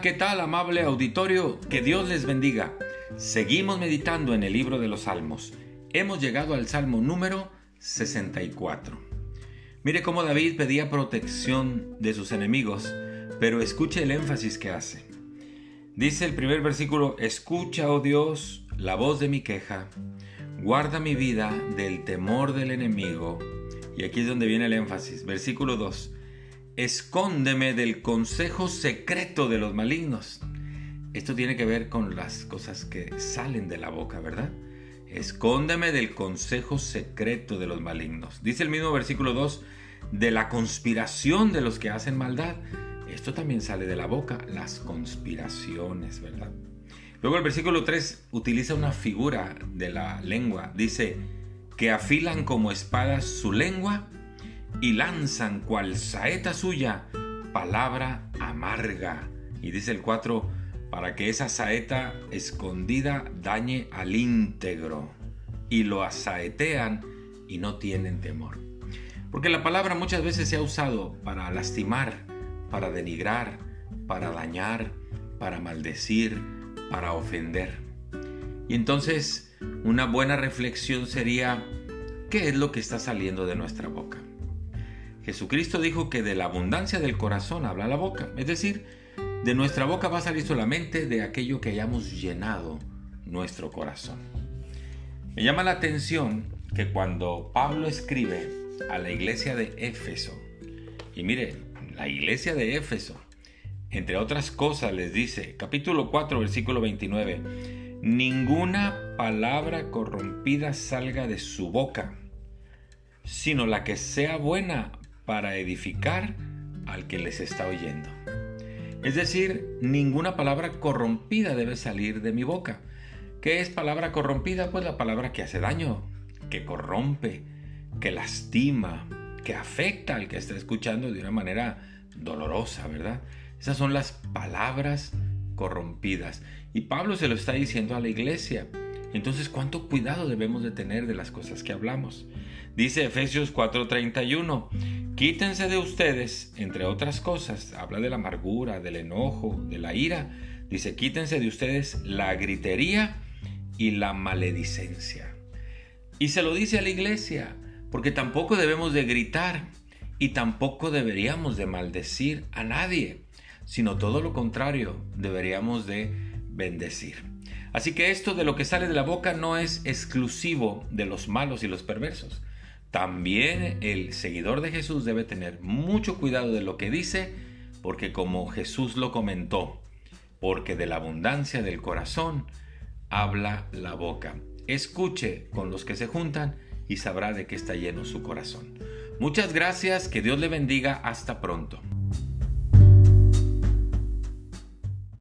¿qué tal amable auditorio? Que Dios les bendiga. Seguimos meditando en el libro de los Salmos. Hemos llegado al Salmo número 64. Mire cómo David pedía protección de sus enemigos, pero escuche el énfasis que hace. Dice el primer versículo, escucha, oh Dios, la voz de mi queja, guarda mi vida del temor del enemigo. Y aquí es donde viene el énfasis. Versículo 2, escóndeme del consejo secreto de los malignos. Esto tiene que ver con las cosas que salen de la boca, ¿verdad? Escóndeme del consejo secreto de los malignos. Dice el mismo versículo 2, de la conspiración de los que hacen maldad. Esto también sale de la boca, las conspiraciones, ¿verdad? Luego el versículo 3 utiliza una figura de la lengua. Dice, que afilan como espadas su lengua y lanzan cual saeta suya palabra amarga. Y dice el 4, para que esa saeta escondida dañe al íntegro. Y lo asaetean y no tienen temor. Porque la palabra muchas veces se ha usado para lastimar, para denigrar, para dañar, para maldecir, para ofender. Y entonces una buena reflexión sería, ¿qué es lo que está saliendo de nuestra boca? Jesucristo dijo que de la abundancia del corazón habla la boca, es decir, de nuestra boca va a salir solamente de aquello que hayamos llenado nuestro corazón. Me llama la atención que cuando Pablo escribe a la iglesia de Éfeso, y mire, la iglesia de Éfeso, entre otras cosas les dice, capítulo 4, versículo 29, ninguna palabra corrompida salga de su boca, sino la que sea buena para edificar al que les está oyendo. Es decir, ninguna palabra corrompida debe salir de mi boca. ¿Qué es palabra corrompida? Pues la palabra que hace daño, que corrompe, que lastima, que afecta al que está escuchando de una manera dolorosa, ¿verdad? Esas son las palabras corrompidas. Y Pablo se lo está diciendo a la iglesia. Entonces, ¿cuánto cuidado debemos de tener de las cosas que hablamos? Dice Efesios 4:31, quítense de ustedes, entre otras cosas, habla de la amargura, del enojo, de la ira, dice, quítense de ustedes la gritería y la maledicencia. Y se lo dice a la iglesia, porque tampoco debemos de gritar y tampoco deberíamos de maldecir a nadie, sino todo lo contrario, deberíamos de bendecir. Así que esto de lo que sale de la boca no es exclusivo de los malos y los perversos. También el seguidor de Jesús debe tener mucho cuidado de lo que dice, porque como Jesús lo comentó, porque de la abundancia del corazón habla la boca. Escuche con los que se juntan y sabrá de qué está lleno su corazón. Muchas gracias, que Dios le bendiga, hasta pronto.